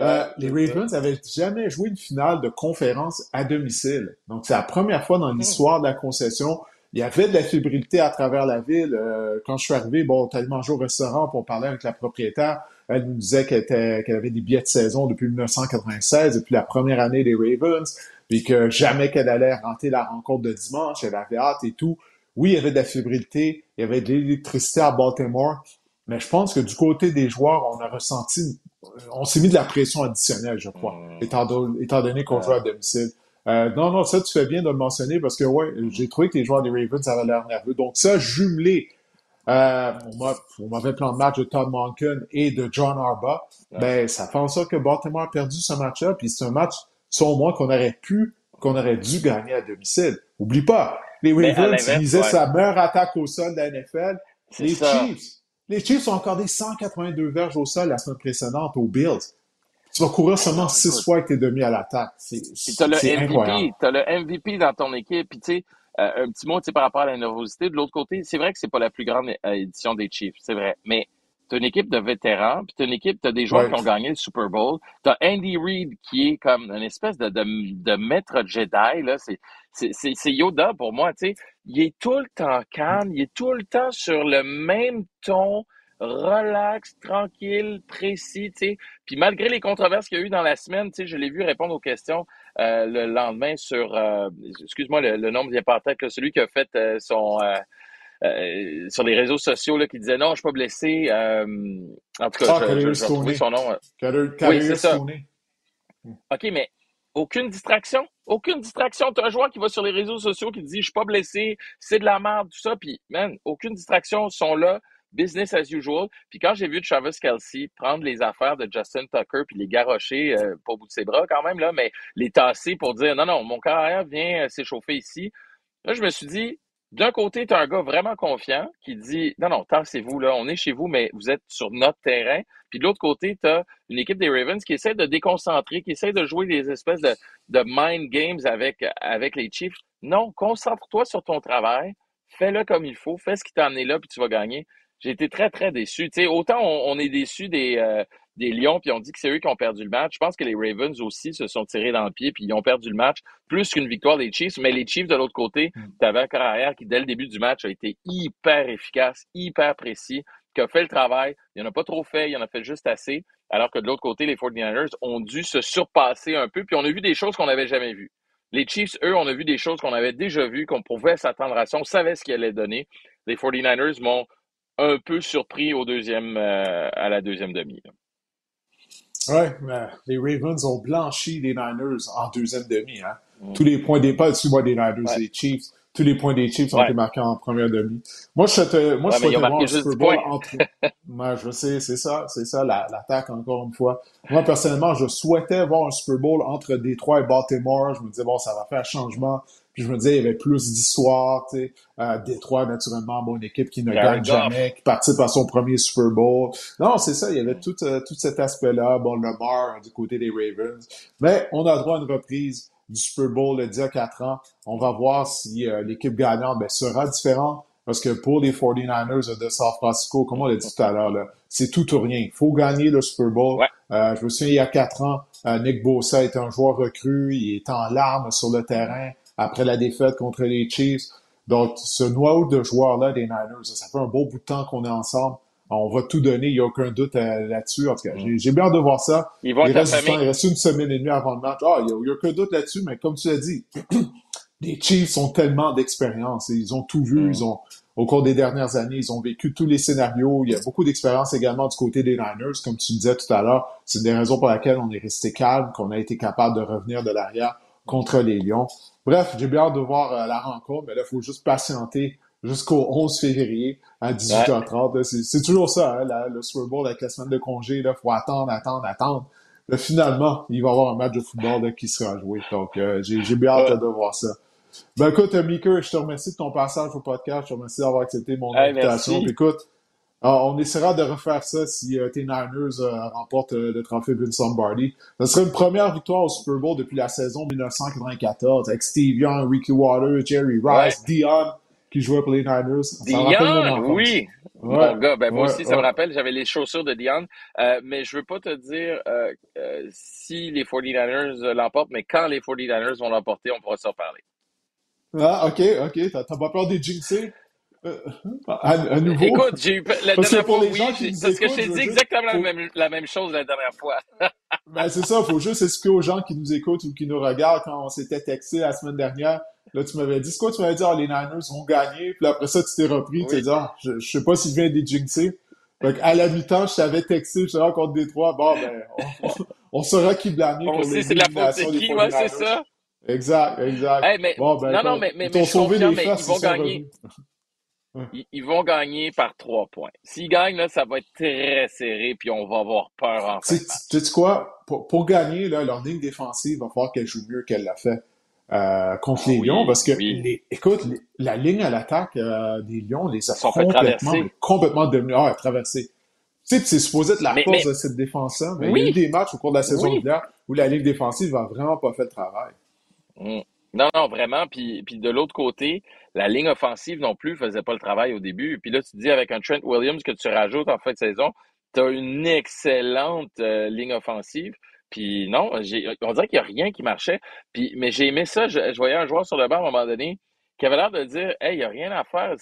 Euh, les Ravens avaient jamais joué une finale de conférence à domicile. Donc, c'est la première fois dans l'histoire de la concession il y avait de la fébrilité à travers la ville. Euh, quand je suis arrivé, bon, tellement joué au restaurant pour parler avec la propriétaire. Elle nous disait qu'elle, qu'elle avait des billets de saison depuis 1996, depuis la première année des Ravens, puis que jamais qu'elle allait rentrer la rencontre de dimanche, elle avait hâte et tout. Oui, il y avait de la fébrilité, il y avait de l'électricité à Baltimore, mais je pense que du côté des joueurs, on a ressenti, on s'est mis de la pression additionnelle, je crois, mmh. étant, donné qu'on joue à domicile. Euh, non, non, ça, tu fais bien de le mentionner parce que, ouais, j'ai trouvé que les joueurs des Ravens avaient l'air nerveux. Donc, ça, jumelé euh, au mauvais plan de match de Todd Monken et de John Arba, ben, ça fait en sorte que Baltimore a perdu ce match-là. Puis c'est un match, selon moi, qu'on aurait pu, qu'on aurait dû gagner à domicile. Oublie pas, les Ravens misaient sa meilleure attaque au sol de la NFL. Les Chiefs, les Chiefs ont accordé 182 verges au sol la semaine précédente aux Bills tu vas courir seulement six fois avec tes demi à l'attaque. C'est incroyable. Tu as le MVP dans ton équipe. Puis, tu sais, euh, un petit mot par rapport à la nervosité. De l'autre côté, c'est vrai que c'est pas la plus grande euh, édition des Chiefs, c'est vrai. Mais tu as une équipe de vétérans, puis tu as une équipe, tu as des joueurs qui ont gagné le Super Bowl. Tu as Andy Reid qui est comme une espèce de, de, de maître Jedi. Là. C'est, c'est, Yoda pour moi. Tu sais. Il est tout le temps calme, il est tout le temps sur le même ton relax, tranquille, précis, tu sais. Puis malgré les controverses qu'il y a eu dans la semaine, tu sais, je l'ai vu répondre aux questions euh, le lendemain sur, euh, excuse-moi, le, nom ne vient pas en tête, celui qui a fait euh, son... sur les réseaux sociaux là, qui disait non, je suis pas blessé. en tout cas, ah, je, vais trouver son nom. oui, c'est ça. OK, mais aucune distraction. Aucune distraction. Tu un joueur qui va sur les réseaux sociaux qui dit Je suis pas blessé, c'est de la merde, tout ça. Puis, man, aucune distraction. sont là business as usual. Puis quand j'ai vu Travis Kelsey prendre les affaires de Justin Tucker puis les garrocher, euh, pas au bout de ses bras quand même, là, mais les tasser pour dire non, non, mon carrière vient euh, s'échauffer ici. Là, je me suis dit, d'un côté, tu as un gars vraiment confiant qui dit non, non, tassez-vous, là, on est chez vous, mais vous êtes sur notre terrain. Puis de l'autre côté, tu as une équipe des Ravens qui essaie de déconcentrer, qui essaie de jouer des espèces de, de mind games avec, avec les Chiefs. Non, concentre-toi sur ton travail, fais-le comme il faut, fais ce qui t'a amené là, puis tu vas gagner. J'ai été très, très déçu. sais, autant on, est déçu des, euh, des Lions, puis on dit que c'est eux qui ont perdu le match. Je pense que les Ravens aussi se sont tirés dans le pied, puis ils ont perdu le match, plus qu'une victoire des Chiefs. Mais les Chiefs, de l'autre côté, mm. tu avais un carrière qui, dès le début du match, a été hyper efficace, hyper précis, qui a fait le travail. Il en a pas trop fait, il en a fait juste assez. Alors que de l'autre côté, les 49ers ont dû se surpasser un peu, puis on a vu des choses qu'on n'avait jamais vues. Les Chiefs, eux, on a vu des choses qu'on avait déjà vues, qu'on pouvait s'attendre à ça. On savait ce qu'ils allait donner. Les 49ers m'ont un peu surpris au deuxième, euh, à la deuxième demi. Oui, les Ravens ont blanchi les Niners en deuxième demi. Hein. Mm. Tous les points des pas moi des Niners, les Chiefs, tous les points des Chiefs ont été marqués en première demi. Moi, je souhaitais, moi, je voir un Super Bowl entre. moi, je sais, c'est ça, c'est ça, l'attaque, encore une fois. Moi, personnellement, je souhaitais voir un Super Bowl entre Détroit et Baltimore. Je me disais, bon, ça va faire changement. Puis je me disais, il y avait plus d'histoire, tu sais. Euh, Détroit, naturellement, bon, une équipe qui ne gagne jamais, qui participe à son premier Super Bowl. Non, c'est ça, il y avait tout, euh, tout cet aspect-là. Bon, Lamar du côté des Ravens. Mais on a droit à une reprise du Super Bowl le 10 à 4 ans. On va voir si euh, l'équipe gagnante ben, sera différente. Parce que pour les 49ers de San Francisco, comme on l'a dit tout à l'heure, c'est tout ou rien. Il faut gagner le Super Bowl. Euh, je me souviens, il y a quatre ans, Nick Bosa était un joueur recru. Il est en larmes sur le terrain après la défaite contre les Chiefs. Donc, ce noyau de joueurs-là des Niners, ça fait un beau bout de temps qu'on est ensemble. On va tout donner, il n'y a aucun doute euh, là-dessus. En tout cas, j'ai bien hâte de voir ça. il, reste il reste une semaine et demie avant le match. Ah, il n'y a, a, aucun doute là-dessus, mais comme tu l'as dit, les Chiefs ont tellement d'expérience. Ils ont tout vu. Ils ont, au cours des dernières années, ils ont vécu tous les scénarios. Il y a beaucoup d'expérience également du côté des Niners, comme tu disais tout à l'heure. C'est une des raisons pour laquelle on est resté calme, qu'on a été capable de revenir de l'arrière contre les Lions. Bref, j'ai bien hâte de voir euh, la rencontre, mais là, il faut juste patienter jusqu'au 11 février à 18h30. C'est toujours ça, hein, le Super Bowl avec la semaine de congé. Il faut attendre, attendre, attendre. Finalement, il va y avoir un match de football qui sera joué. Donc, euh, j'ai bien hâte de voir ça. Ben écoute, Mika, je te remercie de ton passage au podcast. Je te remercie d'avoir accepté mon invitation. écoute, on essaiera de refaire ça si euh, tes Niners euh, remportent le trophée Vince Lombardi. Ce serait une première victoire au Super Bowl depuis la saison 1994 avec Steve Young, Ricky Water, Jerry Rice, Dion qui jouait pour les Niners. Dion, oui. Mon gars, ben moi aussi, ça me rappelle, j'avais les chaussures de Dion. Euh, mais je veux pas te dire euh, euh, si les 49ers l'emportent, mais quand les 49ers vont l'emporter, on pourra s'en parler. Ah, OK, OK. T'as pas peur des jinxés? À, nouveau? Écoute, j'ai eu la dernière fois, oui, parce que je t'ai dit exactement la, même, la même chose la dernière fois. ben, c'est ça, il faut juste expliquer aux gens qui nous écoutent ou qui nous regardent quand on s'était texté la semaine dernière. Là, tu m'avais dit, c'est quoi, tu m'avais dit, ah, les Niners vont gagner. Puis après ça, tu t'es repris, tu t'es dit, ah, je, je sais pas si je viens des jinxer. Fait à la mi-temps, je t'avais texté, je suis contre Détroit. Bon, ben, on, on, saura qui blâmer pour les c'est la faute de qui, ouais, c'est ça. Exact, exact. mais, bon, ben, non, non, mais, mais, mais, sauvé les mais ils vont gagner. Ils, vont gagner par trois points. S'ils gagnent, là, ça va être très serré, puis on va avoir peur en fait. Tu sais quoi? Pour, pour, gagner, là, leur ligne défensive va falloir qu'elle joue mieux qu'elle l'a fait. Euh, contre les Lions parce que, les, écoute, la ligne à l'attaque euh, des Lions les a complètement, complètement devenus ah, traversés. Tu sais, c'est supposé être la force de cette défense-là, mais il y a eu des matchs au cours de la saison régulière où la ligne défensive va vraiment pas fait le travail. Mm. Non, non, vraiment. Puis, puis de l'autre côté, la ligne offensive non plus faisait pas le travail au début. Puis là, tu dis avec un Trent Williams que tu rajoutes en fin de saison, tu as une excellente euh, ligne offensive. Puis non, on dirait qu'il n'y a rien qui marchait. Mais j'ai aimé ça. Je, voyais un joueur sur le banc à un moment donné qui avait l'air de dire Hey, il n'y a rien à faire.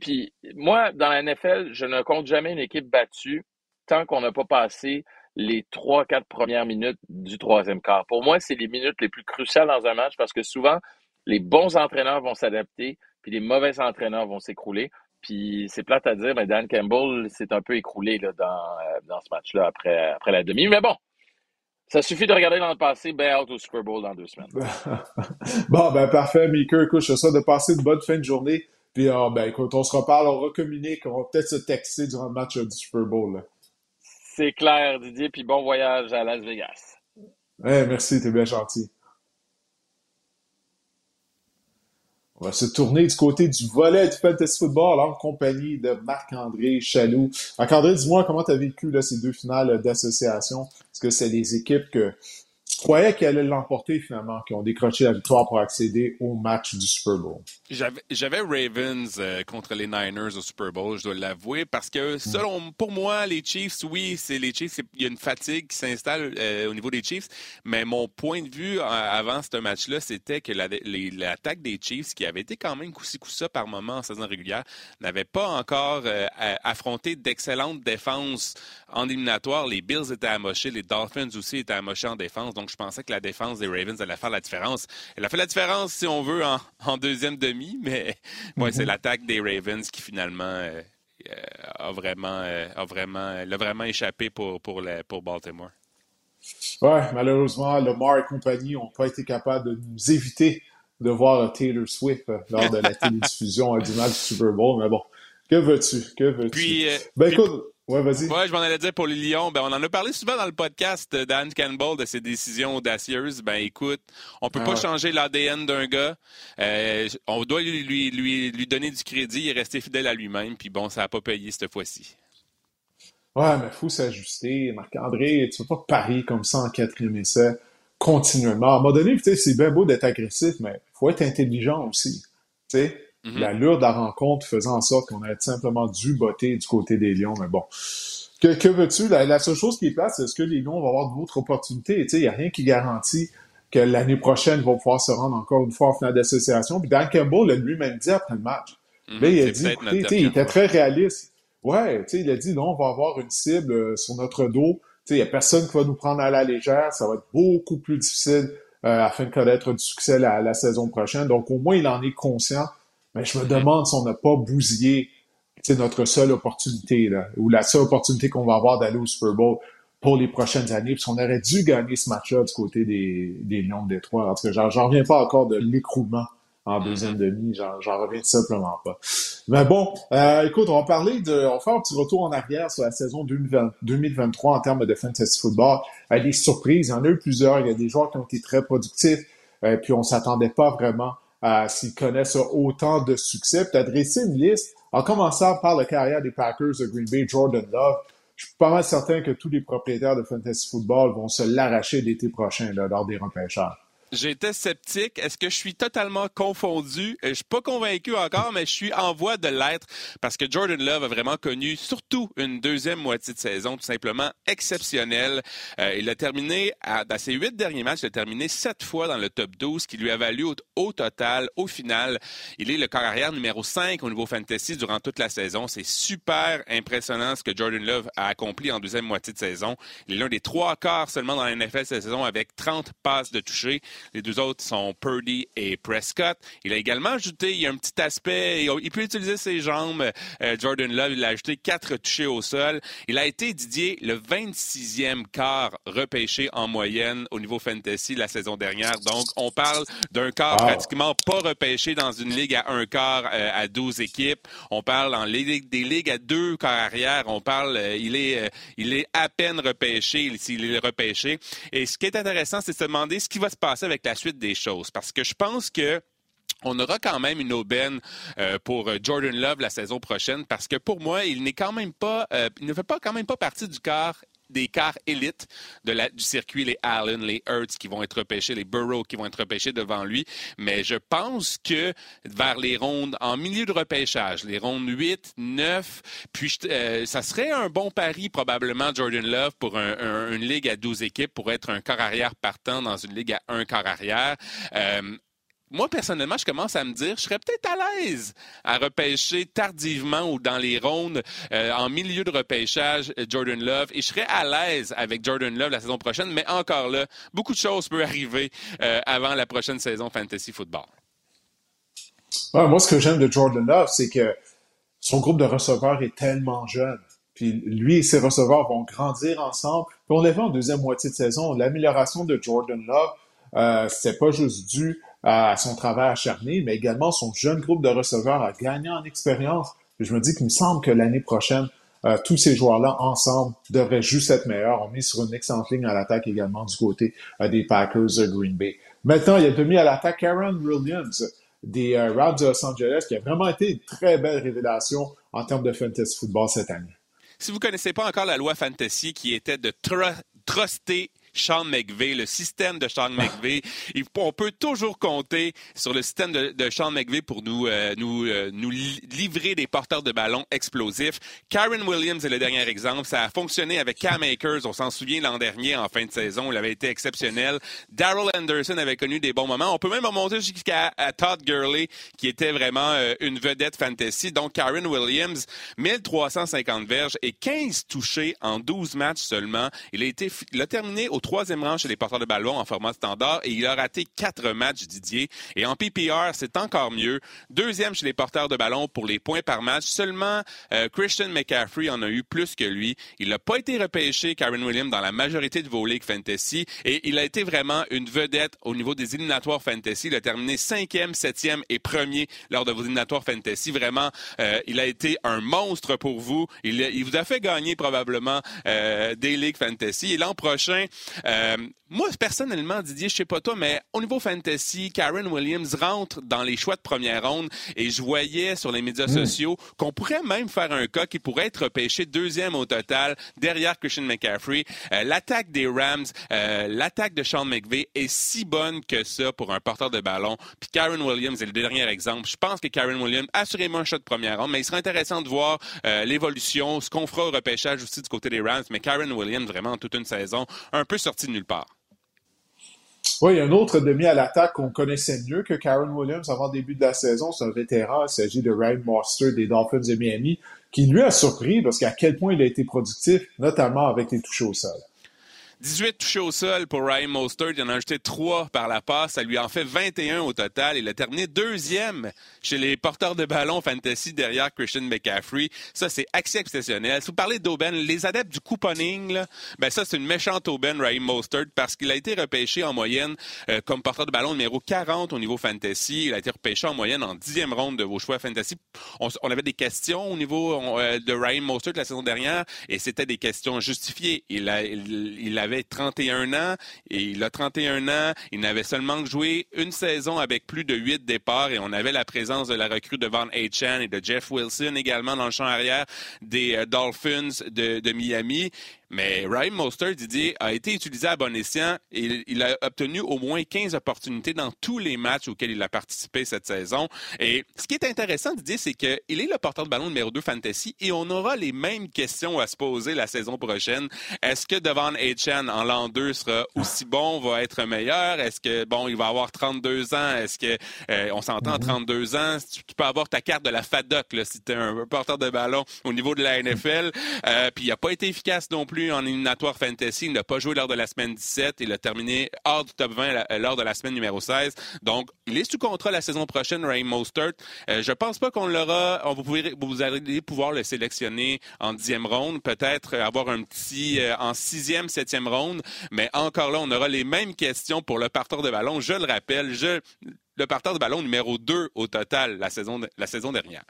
Puis moi, dans la NFL, je ne compte jamais une équipe battue tant qu'on n'a pas passé les trois, quatre premières minutes du troisième quart. Pour moi, c'est les minutes les plus cruciales dans un match parce que souvent, les bons entraîneurs vont s'adapter, puis les mauvais entraîneurs vont s'écrouler. Puis c'est plate à dire, mais Dan Campbell s'est un peu écroulé là, dans, euh, dans ce match-là après, après la demi. Mais bon, ça suffit de regarder dans le passé, ben out au Super Bowl dans deux semaines. bon, ben parfait, Mika. Écoute, je souhaite de passer une bonne fin de journée. Puis, euh, ben écoute, on se reparle, on recommunique, on va peut-être se texter durant le match du Super Bowl. C'est clair, Didier, puis bon voyage à Las Vegas. Eh, merci, t'es bien gentil. On va se tourner du côté du volet du Fantasy Football en compagnie de Marc-André Chaloux. Marc-André, dis-moi comment tu as vécu là, ces deux finales d'association? Est-ce que c'est des équipes que croyais qu'elle allait l'emporter finalement, qui ont décroché la victoire pour accéder au match du Super Bowl? J'avais Ravens euh, contre les Niners au Super Bowl, je dois l'avouer, parce que selon pour moi, les Chiefs, oui, c'est les Chiefs, il y a une fatigue qui s'installe euh, au niveau des Chiefs, mais mon point de vue euh, avant ce match-là, c'était que l'attaque des Chiefs, qui avait été quand même coussi ça par moment en saison régulière, n'avait pas encore affronté d'excellentes défenses en éliminatoire. Les Bills étaient amochés, les Dolphins aussi étaient amochés en défense, donc je pensais que la défense des Ravens allait faire la différence. Elle a fait la différence, si on veut, en, deuxième demi, mais c'est mhm. l'attaque des Ravens qui finalement euh, euh, a vraiment, euh, a vraiment, l'a vraiment échappé pour, pour, pour Baltimore. Ouais, malheureusement, Lamar et compagnie n'ont pas été capables de nous éviter de voir Taylor Swift lors de la télédiffusion du match du Super Bowl. Mais bon, que veux-tu? Que veux-tu? Puis, ben écoute, Ouais, vas-y. Ouais, je m'en allais dire pour les Lions. Ben, on en a parlé souvent dans le podcast d'Anne Campbell de ses décisions audacieuses. Ben, écoute, on peut pas ah. changer l'ADN d'un gars. Euh, on doit lui, lui, lui, lui, donner du crédit. Il est resté fidèle à lui-même. Puis bon, ça n'a pas payé cette fois-ci. Ouais, mais faut s'ajuster. Marc-André, tu vas pas parier comme ça en quatrième essai continuellement. À un moment donné, c'est bien beau d'être agressif, mais faut être intelligent aussi. Tu sais, La lourde de la rencontre faisant en sorte qu'on a simplement dû botter du côté des Lions. Mais bon, que, veux-tu? La, seule chose qui est place, c'est est-ce que les Lions vont avoir d'autres opportunités? Il n'y a rien qui garantit que l'année prochaine, ils vont pouvoir se rendre encore une fois en finale d'association. Puis Dan Campbell a lui-même dit après le match. Mhm, là, il a dit, écoutez, il était très réaliste. Ouais, tu sais, il a dit, non, on va avoir une cible euh, sur notre dos. Tu sais, il n'y a personne qui va nous prendre à la légère. Ça va être beaucoup plus difficile euh, afin de connaître du succès la, la saison prochaine. Donc, au moins, il en est conscient. Mais je me demande si on n'a pas bousillé notre seule opportunité, là, ou la seule opportunité qu'on va avoir d'aller au Super Bowl pour les prochaines années. Puis on aurait dû gagner ce match-là du côté des, des Lions de Détroit. En tout cas, j'en reviens pas encore de l'écroulement en deuxième demi. J'en reviens simplement pas. Mais bon, euh, écoute, on va parler de, on va faire un petit retour en arrière sur la saison 2020 2023 en termes de fantasy football. Euh, des surprises, il y en a eu plusieurs. Il y a des joueurs qui ont été très productifs. Euh, puis on s'attendait pas vraiment à s'ils connaissent autant de succès. Puis t'as dressé une liste en commençant par la carrière des Packers de Green Bay, Jordan Love. Je suis pas mal certain que tous les propriétaires de fantasy football vont se l'arracher l'été prochain lors des repêchages. J'étais sceptique. Est-ce que je suis totalement confondu? Euh, Je suis pas convaincu encore, mais je suis en voie de l'être parce que Jordan Love a vraiment connu surtout une deuxième moitié de saison tout simplement exceptionnelle. Euh, il a terminé, à, dans ses huit derniers matchs, il a terminé sept fois dans le top 12, qui lui a valu au, au total, au final, il est le corps arrière numéro 5 au niveau fantasy durant toute la saison. C'est super impressionnant ce que Jordan Love a accompli en deuxième moitié de saison. Il est l'un des trois quarts seulement dans la NFL cette saison avec 30 passes de toucher. Les deux autres sont Purdy et Prescott. Il a également ajouté, il y a un petit aspect, il peut utiliser ses jambes. Euh, Jordan Love, il a ajouté quatre touchés au sol. Il a été, Didier, le 26e quart repêché en moyenne au niveau fantasy la saison dernière. Donc, on parle d'un quart Wow. pratiquement pas repêché dans une ligue à un quart euh, à 12 équipes. On parle en ligue, des ligues à deux quarts arrière. On parle, euh, il est, euh, il est à peine repêché s'il est repêché. Et ce qui est intéressant, c'est de se demander ce qui va se passer avec la suite des choses. Parce que je pense que on aura quand même une aubaine euh, pour euh, Jordan Love la saison prochaine parce que pour moi, il n'est quand même pas, euh, il ne fait pas quand même pas partie du quart des quarts élites de la, du circuit, les Allen, les Hurts qui vont être repêchés, les Burrow qui vont être repêchés devant lui. Mais je pense que vers les rondes en milieu de repêchage, les rondes 8, 9, puis euh, ça serait un bon pari probablement Jordan Love pour un- un- une ligue à 12 équipes pour être un quart arrière partant dans une ligue à un quart arrière. Euh, moi, personnellement, je commence à me dire, je serais peut-être à l'aise à repêcher tardivement ou dans les rondes euh, en milieu de repêchage euh, Jordan Love et je serais à l'aise avec Jordan Love la saison prochaine, mais encore là, beaucoup de choses peuvent arriver euh, avant la prochaine saison Fantasy Football. Moi, ce que j'aime de Jordan Love, c'est que son groupe de receveurs est tellement jeune. Puis lui et ses receveurs vont grandir ensemble. Puis on l'a vu en deuxième moitié de saison, l'amélioration de Jordan Love, c'est pas juste dû à son travail acharné, mais également son jeune groupe de receveurs a gagné en expérience. Je me dis qu'il me semble que l'année prochaine, euh, tous ces joueurs-là ensemble devraient juste être meilleurs. On met sur une excellente ligne à l'attaque également du côté euh, des Packers de Green Bay. Maintenant, il y a demi à l'attaque Karen Williams des euh, Rams de Los Angeles, qui a vraiment été une très belle révélation en termes de fantasy football cette année. Si vous ne connaissez pas encore la loi fantasy qui était de tru- truster Sean McVay, le système de Sean McVay. Il- on peut toujours compter sur le système de, de Sean McVay pour nous, euh, nous, euh, nous li- livrer des porteurs de ballon explosifs. Karen Williams est le dernier exemple. Ça a fonctionné avec Cam Akers. On s'en souvient l'an dernier en fin de saison. Il avait été exceptionnel. Daryl Anderson avait connu des bons moments. On peut même remonter jusqu'à Todd Gurley, qui était vraiment euh, une vedette fantasy. Donc, Karen Williams, 1350 verges et 15 touchés en 12 matchs seulement. Il a, été, il a terminé au troisième rang chez les porteurs de ballon en format standard et il a raté quatre matchs, Didier. Et en PPR, c'est encore mieux. Deuxième chez les porteurs de ballon pour les points par match. Seulement euh, Christian McCaffrey en a eu plus que lui. Il n'a pas été repêché, Karen Williams, dans la majorité de vos ligues fantasy et il a été vraiment une vedette au niveau des éliminatoires fantasy. Il a terminé cinquième, septième et premier lors de vos éliminatoires fantasy. Vraiment, euh, il a été un monstre pour vous. Il, il vous a fait gagner probablement euh, des ligues fantasy. Et l'an prochain, euh, moi, personnellement, Didier, je sais pas toi, mais au niveau fantasy, Karen Williams rentre dans les choix de première ronde et je voyais sur les médias sociaux qu'on pourrait même faire un cas qui pourrait être repêché deuxième au total derrière Christian McCaffrey. Euh, l'attaque des Rams, euh, l'attaque de Sean McVay est si bonne que ça pour un porteur de ballon. Puis Karen Williams est le dernier exemple. Je pense que Karen Williams, assurément un shot de première ronde, mais il serait intéressant de voir euh, l'évolution, ce qu'on fera au repêchage aussi du côté des Rams. Mais Karen Williams, vraiment toute une saison, un peu sorti de nulle part. Oui, un autre demi à l'attaque qu'on connaissait mieux que Karen Williams avant le début de la saison. C'est un vétéran. Il s'agit de Ryan Monster des Dolphins de Miami, qui lui a surpris parce qu'à quel point il a été productif, notamment avec les touches au sol. 18 touchés au sol pour Ryan Mostert. Il en a ajouté 3 par la passe. Ça lui en fait 21 au total. Il a terminé deuxième chez les porteurs de ballon fantasy derrière Christian McCaffrey. Ça, c'est exceptionnel. Si vous parlez d'Aubaine, les adeptes du couponing, là, ben ça, c'est une méchante Aubaine, Ryan Mostert, parce qu'il a été repêché en moyenne euh, comme porteur de ballon numéro 40 au niveau fantasy. Il a été repêché en moyenne en dixième ronde de vos choix fantasy. On, avait des questions au niveau euh, de Ryan Mostert la saison dernière et c'était des questions justifiées. Il a, il, avait 31 ans et il a 31 ans. Il n'avait seulement joué une saison avec plus de 8 départs et on avait la présence de la recrue de Van Chan et de Jeff Wilson également dans le champ arrière des euh, Dolphins de Miami. Mais Ryan Mostert, Didier, a été utilisé à bon escient et il a obtenu au moins 15 opportunités dans tous les matchs auxquels il a participé cette saison. Et ce qui est intéressant, Didier, c'est qu'il est le porteur de ballon numéro 2 fantasy et on aura les mêmes questions à se poser la saison prochaine. Est-ce que Devon Chan en l'an 2 sera aussi bon, va être meilleur? Est-ce que, bon, il va avoir 32 ans? Est-ce que, euh, on s'entend, 32 mm-hmm. ans, tu, peux avoir ta carte de la FADOC, là, si tu es un, porteur de ballon au niveau de la NFL. Euh, puis il n'a pas été efficace non plus en éliminatoire fantasy. Il n'a pas joué lors de la semaine 17. Il a terminé hors du top 20 lors de la semaine numéro 16. Donc, il est sous contrat la saison prochaine, Ray Mostert. Euh, je pense pas qu'on l'aura. Vous, allez pouvoir le sélectionner en dixième ronde, peut-être avoir un petit euh, en sixième, septième ronde. Mais encore là, on aura les mêmes questions pour le parteur de ballon. Je le rappelle, le parteur de ballon numéro 2 au total la saison, la saison dernière.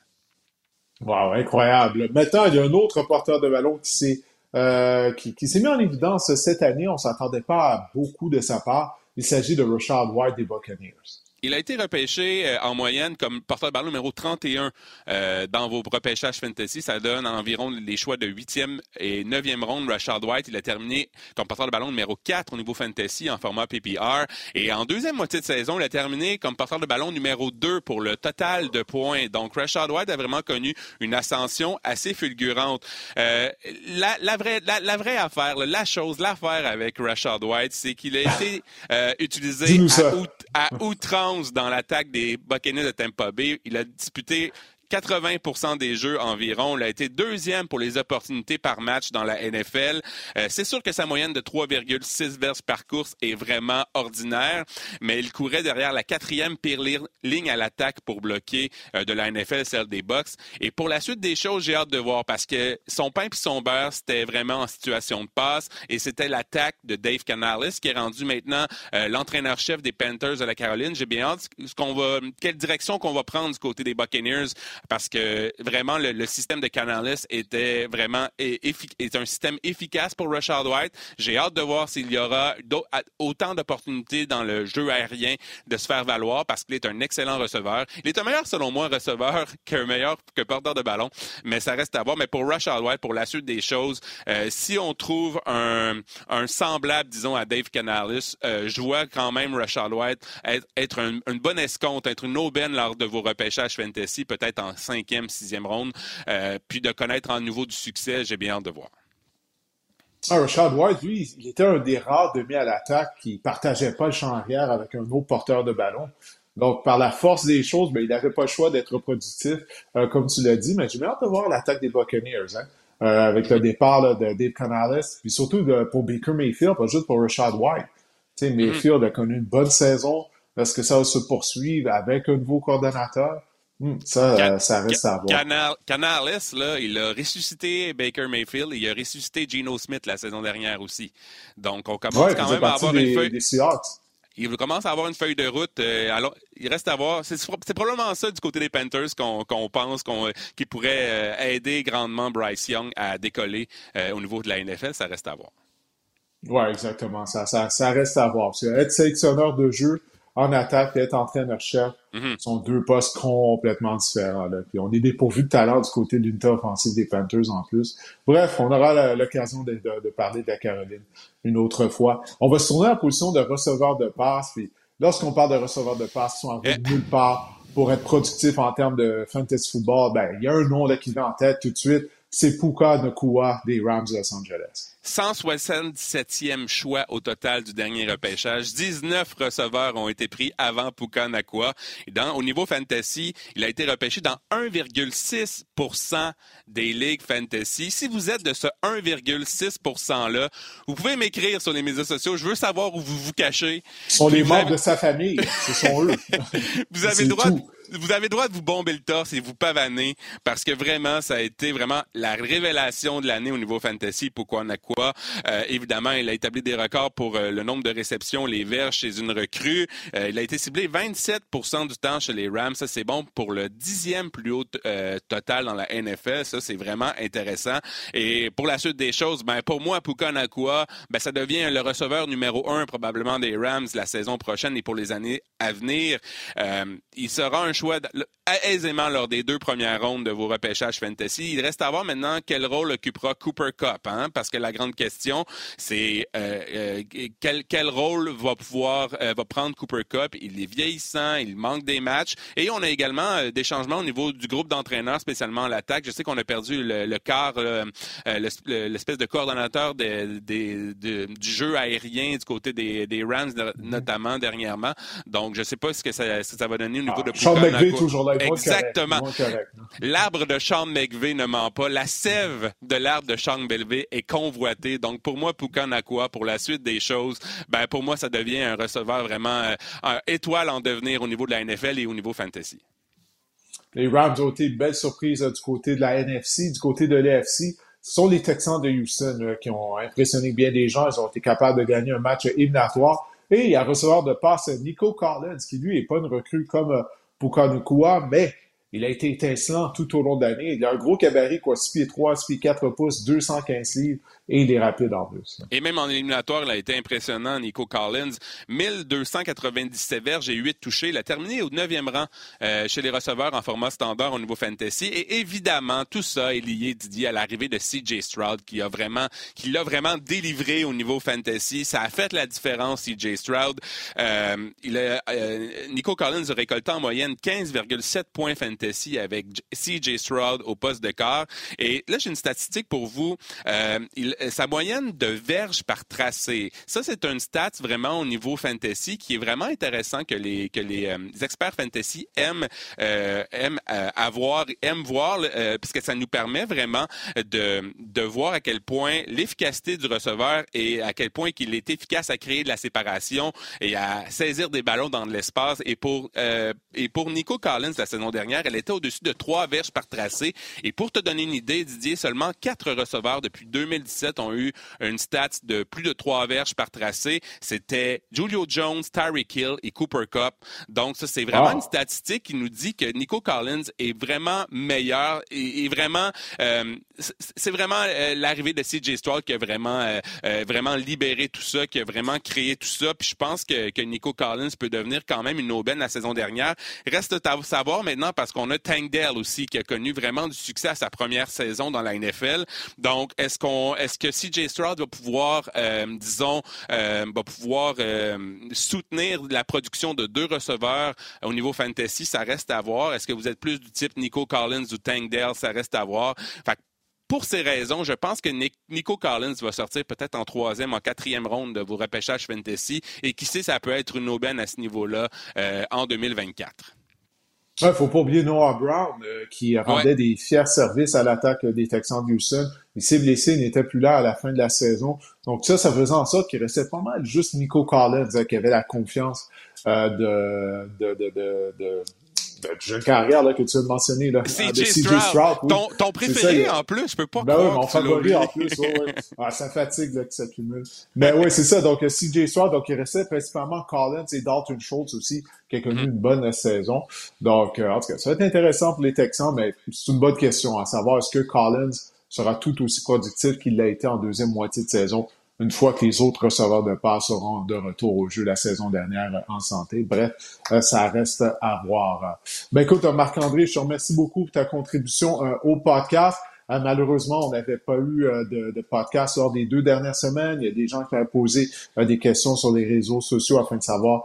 Wow, incroyable. Maintenant, il y a un autre porteur de ballon qui s'est euh, qui, qui s'est mis en évidence cette année. On ne s'attendait pas à beaucoup de sa part. Il s'agit de Rashad White des Buccaneers. Il a été repêché euh, en moyenne comme porteur de ballon numéro 31 euh, dans vos repêchages fantasy. Ça donne environ les choix de 8e et 9e ronde. Rashad White, il a terminé comme porteur de ballon numéro 4 au niveau fantasy en format PPR. Et en deuxième moitié de saison, il a terminé comme porteur de ballon numéro 2 pour le total de points. Donc, Rashad White a vraiment connu une ascension assez fulgurante. Euh, la, la, vraie, la, vraie affaire, la chose, l'affaire avec Rashad White, c'est qu'il a été euh, utilisé à, à outrance dans l'attaque des Buccaneers de Tampa Bay. Il a disputé 80% des jeux environ. Il a été deuxième pour les opportunités par match dans la NFL. Euh, c'est sûr que sa moyenne de 3,6 verges par course est vraiment ordinaire, mais il courait derrière la quatrième pire ligne à l'attaque pour bloquer euh, de la NFL, celle des Bucks. Et pour la suite des choses, j'ai hâte de voir parce que son pain et son beurre, c'était vraiment en situation de passe et c'était l'attaque de Dave Canales qui est rendu maintenant euh, l'entraîneur-chef des Panthers de la Caroline. J'ai bien hâte ce qu'on va, quelle direction qu'on va prendre du côté des Buccaneers parce que vraiment le, système de Canales était vraiment est un système efficace pour Rashad White. J'ai hâte de voir s'il y aura autant d'opportunités dans le jeu aérien de se faire valoir parce qu'il est un excellent receveur. Il est un meilleur selon moi receveur qu'un meilleur que porteur de ballon, mais ça reste à voir. Mais pour Rashad White, pour la suite des choses, euh, si on trouve un, semblable, disons, à Dave Canales, euh, je vois quand même Rashad White être, une bonne escompte, être une aubaine lors de vos repêchages fantasy, peut-être en cinquième, sixième ronde. Euh, puis de connaître en nouveau du succès, j'ai bien hâte de voir. Ah, Rashad White, lui, il était un des rares demi à l'attaque qui partageait pas le champ arrière avec un autre porteur de ballon. Donc, par la force des choses, ben, il n'avait pas le choix d'être productif, euh, comme tu l'as dit, mais j'ai bien hâte de voir l'attaque des Buccaneers, hein, euh, avec le départ de Dave Canales, puis surtout pour Baker Mayfield, pas juste pour Rashad White. Sais, Mayfield a connu une bonne saison. Est-ce que ça va se poursuivre avec un nouveau coordonnateur? Hmm, ça, ça reste à voir. Canales, là, il a ressuscité Baker Mayfield et il a ressuscité Geno Smith la saison dernière aussi. Donc, on commence quand même à avoir une feuille. il commence à avoir une feuille de route. Euh, alors, il reste à voir. C'est probablement ça du côté des Panthers qu'on pense qu'on qui pourrait euh, aider grandement Bryce Young à décoller euh, au niveau de la NFL. Ça reste à voir. Oui, exactement. Ça, ça, ça, reste à voir. Être sélectionneur de jeu, en attaque et être entraîneur-chef mm sont deux postes complètement différents. Puis on est dépourvu de talent du côté de l'unité offensive des Panthers en plus. Bref, on aura l'occasion de, parler de la Caroline une autre fois. On va se tourner en position de receveur de passe. Puis lorsqu'on parle de receveur de passe, ils sont en route nulle part pour être productif en termes de fantasy football. Ben, il y a un nom là, qui vient en tête tout de suite. C'est Puka Nakua des Rams de Los Angeles. 177e choix au total du dernier repêchage. 19 receveurs ont été pris avant Puka Nakua. Et dans, au niveau fantasy, il a été repêché dans 1,6 des ligues fantasy. Si vous êtes de ce 1,6 là, vous pouvez m'écrire sur les médias sociaux. Je veux savoir où vous vous cachez. Ce sont les membres de sa famille. Ce sont eux. vous avez le droit. De vous avez le droit de vous bomber le torse et vous pavaner parce que vraiment, ça a été vraiment la révélation de l'année au niveau fantasy. Pourquoi Nakua? Euh, évidemment, il a établi des records pour euh, le nombre de réceptions, les verges chez une recrue. Euh, il a été ciblé 27% du temps chez les Rams. Ça, c'est bon pour le dixième plus haut euh, total dans la NFL. Ça, c'est vraiment intéressant. Et pour la suite des choses, ben, pour moi, Puka Nakua, ben, ça devient le receveur numéro un probablement des Rams la saison prochaine et pour les années à venir. il sera un choix aisément lors des deux premières rondes de vos repêchages fantasy. Il reste à voir maintenant quel rôle occupera Cooper Cup, hein, parce que la grande question, c'est euh, euh, quel, quel, rôle va pouvoir euh, va prendre Cooper Cup. Il est vieillissant, il manque des matchs, et on a également des changements au niveau du groupe d'entraîneurs, spécialement à l'attaque. Je sais qu'on a perdu le, le quart, l'espèce de coordonnateur du jeu aérien du côté des, des Rams, notamment dernièrement. Donc, je ne sais pas ce que ça, ça va donner au niveau ah, de toujours là. Exactement. L'arbre de Sean McVay ne ment pas. La sève de l'arbre de Sean McVay est convoitée. Donc, pour moi, Nakua, pour la suite des choses, ben, pour moi, ça devient un receveur vraiment euh, un étoile en devenir au niveau de la NFL et au niveau fantasy. Les Rams ont été une belle surprise euh, du côté de la NFC, du côté de l'AFC. Ce sont les Texans de Houston euh, qui ont impressionné bien des gens. Ils ont été capables de gagner un match éliminatoire. Et il y a un receveur de passe, Nico Collins, qui lui n'est pas une recrue comme Pukanukua, mais il a été étincelant tout au long de l'année. Il a un gros cabaret, quoi, 6 pieds 3, 6 pieds 4 pouces, 215 livres et il est rapide en plus. Et même en éliminatoire, il a été impressionnant, Nico Collins. 1297 verges et 8 touchés. Il a terminé au 9e rang euh, chez les receveurs en format standard au niveau fantasy. Et évidemment, tout ça est lié, Didier, à l'arrivée de CJ Stroud qui a vraiment, qui l'a vraiment délivré au niveau fantasy. Ça a fait la différence, CJ Stroud. Euh, il a, euh, Nico Collins a récolté en moyenne 15,7 points fantasy avec CJ Stroud au poste de quart. Et là, j'ai une statistique pour vous. il, euh, sa moyenne de verges par tracé, ça c'est un stat vraiment au niveau fantasy qui est vraiment intéressant que les que les, euh, experts fantasy aiment euh, aiment avoir aiment voir puisque ça nous permet vraiment de de voir à quel point l'efficacité du receveur et à quel point qu'il est efficace à créer de la séparation et à saisir des ballons dans l'espace. Et pour et pour Nico Collins la saison dernière, elle était au-dessus de trois verges par tracé. Et pour te donner une idée, Didier, seulement quatre receveurs depuis 2017 ont eu une stat de plus de trois verges par tracé. C'était Julio Jones, Tyreek Hill et Cooper Cup. Donc, ça, c'est vraiment une statistique qui nous dit que Nico Collins est vraiment meilleur et, vraiment, euh, c'est vraiment euh, l'arrivée de CJ Stroud qui a vraiment, euh, vraiment libéré tout ça, qui a vraiment créé tout ça. Puis je pense que, que Nico Collins peut devenir quand même une aubaine la saison dernière. Reste à savoir maintenant parce qu'on a Tank Dell aussi qui a connu vraiment du succès à sa première saison dans la NFL. Donc, est-ce qu'on, est-ce que CJ Stroud va pouvoir, euh, disons, euh, va pouvoir euh, soutenir la production de deux receveurs au niveau fantasy? Ça reste à voir. Est-ce que vous êtes plus du type Nico Collins ou Tank Dell? Ça reste à voir. Pour ces raisons, je pense que Nico Collins va sortir peut-être en troisième, en quatrième ronde de vos repêchages fantasy. Et qui sait, ça peut être une aubaine à ce niveau-là en 2024. Il ne faut pas oublier Noah Brown, euh, qui rendait des fiers services à l'attaque des Texans de Houston. Il s'est blessé, il n'était plus là à la fin de la saison. Donc ça, ça faisait en sorte qu'il restait pas mal juste Nico Collins euh, qui avait la confiance euh, de, de, de, de jeune carrière là, que tu as mentionné. Là, CJ Stroud. ton, ton, préféré en plus, je peux pas ben oui, mon favori en plus. Ouais, ah, ça fatigue là, que ça cumule. Mais oui, c'est ça. Donc CJ Stroud, donc il restait principalement Collins et Dalton Schultz aussi, qui a connu mm-hmm. une bonne saison. Donc, euh, en tout cas, ça va être intéressant pour les Texans, mais c'est une bonne question à savoir est-ce que Collins sera tout aussi productif qu'il l'a été en deuxième moitié de saison une fois que les autres receveurs de passe seront de retour au jeu la saison dernière en santé. Bref, euh, ça reste à voir. Ben écoute, Marc-André, je te remercie beaucoup pour ta contribution euh, au podcast. Euh, malheureusement, on n'avait pas eu de, podcast lors des deux dernières semaines. Il y a des gens qui avaient posé des questions sur les réseaux sociaux afin de savoir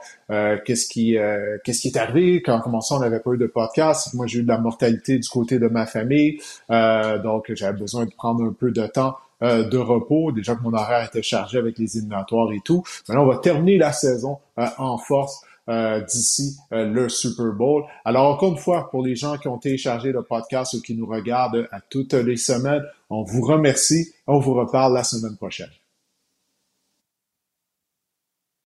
qu'est-ce qui est arrivé quand comment ça on n'avait pas eu de podcast. Moi, j'ai eu de la mortalité du côté de ma famille, donc j'avais besoin de prendre un peu de temps de repos. Déjà que mon horaire était chargé avec les éliminatoires et tout. Maintenant, on va terminer la saison en force. Euh, d'ici euh, le Super Bowl. Alors encore une fois, pour les gens qui ont téléchargé le podcast ou qui nous regardent à toutes les semaines, on vous remercie. On vous reparle la semaine prochaine.